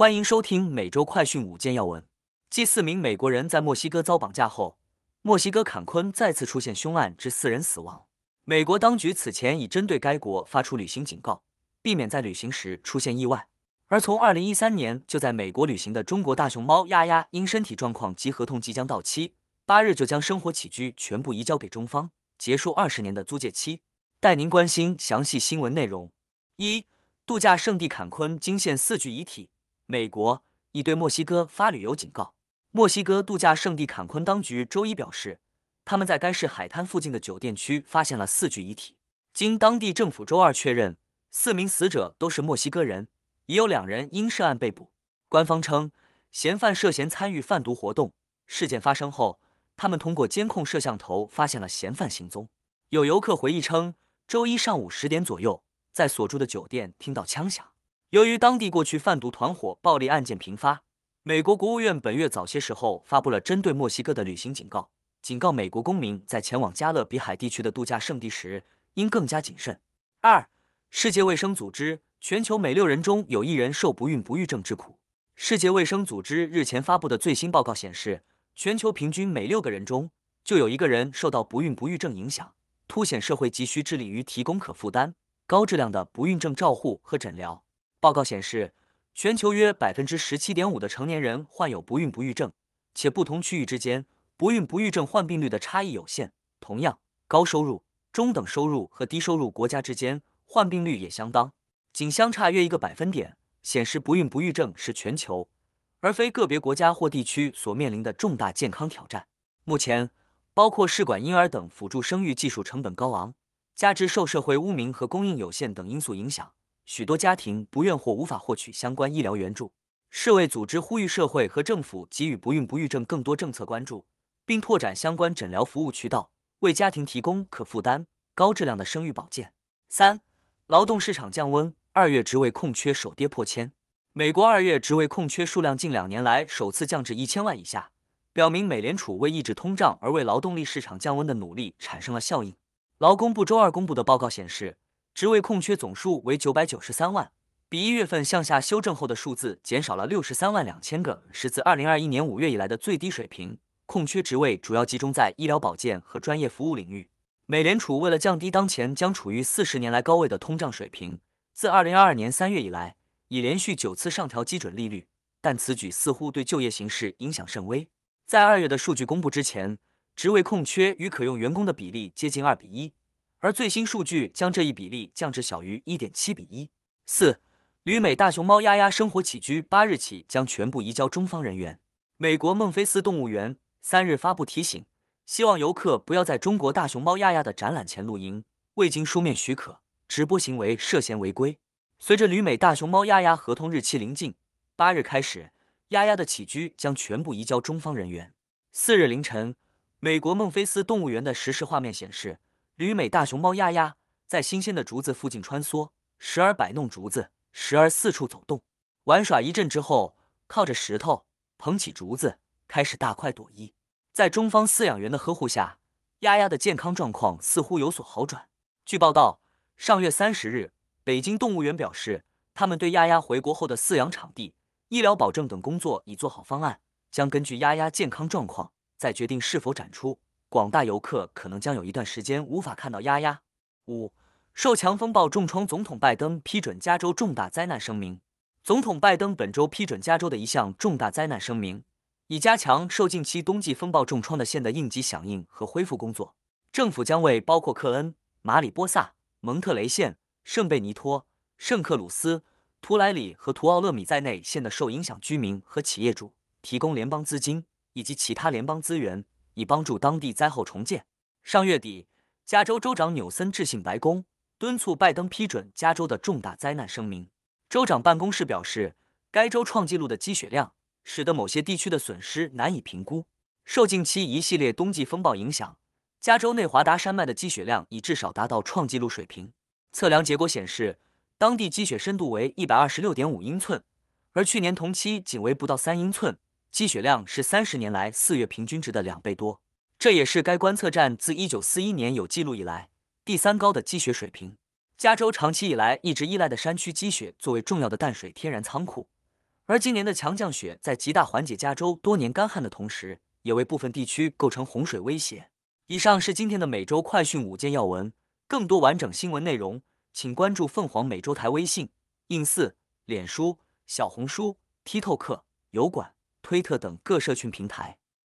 欢迎收听每周快讯五件要闻。继四名美国人在墨西哥遭绑架后，墨西哥坎昆再次出现凶案，致四人死亡。美国当局此前已针对该国发出旅行警告，避免在旅行时出现意外。而从二零一三年就在美国旅行的中国大熊猫丫丫，因身体状况及合同即将到期，八日就将生活起居全部移交给中方，结束二十年的租借期。带您关心详细新闻内容。一、度假胜地坎昆惊现四具遗体，美国已对墨西哥发旅游警告。墨西哥度假胜地坎昆当局周一表示，他们在该市海滩附近的酒店区发现了四具遗体。经当地政府周二确认，四名死者都是墨西哥人，已有两人因涉案被捕。官方称，嫌犯涉嫌参与贩毒活动。事件发生后，他们通过监控摄像头发现了嫌犯行踪。有游客回忆称，周一上午十点左右，在所住的酒店听到枪响。由于当地过去贩毒团伙暴力案件频发。美国国务院本月早些时候发布了针对墨西哥的旅行警告，警告美国公民在前往加勒比海地区的度假胜地时应更加谨慎。二、世界卫生组织全球每六人中有一人受不孕不育症之苦。世界卫生组织日前发布的最新报告显示，全球平均每六个人中就有一个人受到不孕不育症影响，凸显社会急需致力于提供可负担、高质量的不孕症照护和诊疗。报告显示。全球约百分之十七点五的成年人患有不孕不育症，且不同区域之间不孕不育症患病率的差异有限。同样，高收入、中等收入和低收入国家之间患病率也相当，仅相差约一个百分点，显示不孕不育症是全球而非个别国家或地区所面临的重大健康挑战。目前，包括试管婴儿等辅助生育技术成本高昂，加之受社会污名和供应有限等因素影响。许多家庭不愿或无法获取相关医疗援助。世卫组织呼吁社会和政府给予不孕不育症更多政策关注，并拓展相关诊疗服务渠道，为家庭提供可负担、高质量的生育保健。三、劳动市场降温，二月职位空缺首跌破千。美国二月职位空缺数量近两年来首次降至一千万以下，表明美联储为抑制通胀而为劳动力市场降温的努力产生了效应。劳工部周二公布的报告显示。职位空缺总数为九百九十三万，比一月份向下修正后的数字减少了六十三万两千个，是自二零二一年五月以来的最低水平。空缺职位主要集中在医疗保健和专业服务领域。美联储为了降低当前将处于四十年来高位的通胀水平，自二零二二年三月以来已连续九次上调基准利率，但此举似乎对就业形势影响甚微。在二月的数据公布之前，职位空缺与可用员工的比例接近二比一。而最新数据将这一比例降至小于一点七比一。四，旅美大熊猫丫丫生活起居八日起将全部移交中方人员。美国孟菲斯动物园三日发布提醒，希望游客不要在中国大熊猫丫丫的展览前露营，未经书面许可直播行为涉嫌违规。随着旅美大熊猫丫丫合同日期临近，八日开始，丫丫的起居将全部移交中方人员。四日凌晨，美国孟菲斯动物园的实时画面显示。旅美大熊猫丫丫在新鲜的竹子附近穿梭，时而摆弄竹子，时而四处走动，玩耍一阵之后，靠着石头捧起竹子，开始大快朵颐。在中方饲养员的呵护下，丫丫的健康状况似乎有所好转。据报道，上月三十日，北京动物园表示，他们对丫丫回国后的饲养场地、医疗保证等工作已做好方案，将根据丫丫健康状况再决定是否展出。广大游客可能将有一段时间无法看到丫丫。五，受强风暴重创，总统拜登批准加州重大灾难声明。总统拜登本周批准加州的一项重大灾难声明，以加强受近期冬季风暴重创的县的应急响应和恢复工作。政府将为包括克恩、马里波萨、蒙特雷县、圣贝尼托、圣克鲁斯、图莱里和图奥勒米在内县的受影响居民和企业主提供联邦资金以及其他联邦资源。以帮助当地灾后重建。上月底，加州州长纽森致信白宫，敦促拜登批准加州的重大灾难声明。州长办公室表示，该州创纪录的积雪量使得某些地区的损失难以评估。受近期一系列冬季风暴影响，加州内华达山脉的积雪量已至少达到创纪录水平。测量结果显示，当地积雪深度为一百二十六点五英寸，而去年同期仅为不到三英寸。积雪量是三十年来四月平均值的两倍多，这也是该观测站自一九四一年有记录以来第三高的积雪水平。加州长期以来一直依赖的山区积雪作为重要的淡水天然仓库，而今年的强降雪在极大缓解加州多年干旱的同时，也为部分地区构成洪水威胁。以上是今天的每周快讯五件要闻，更多完整新闻内容，请关注凤凰美洲台微信、印四、脸书、小红书、TikTok、油管、推特等各社群平台。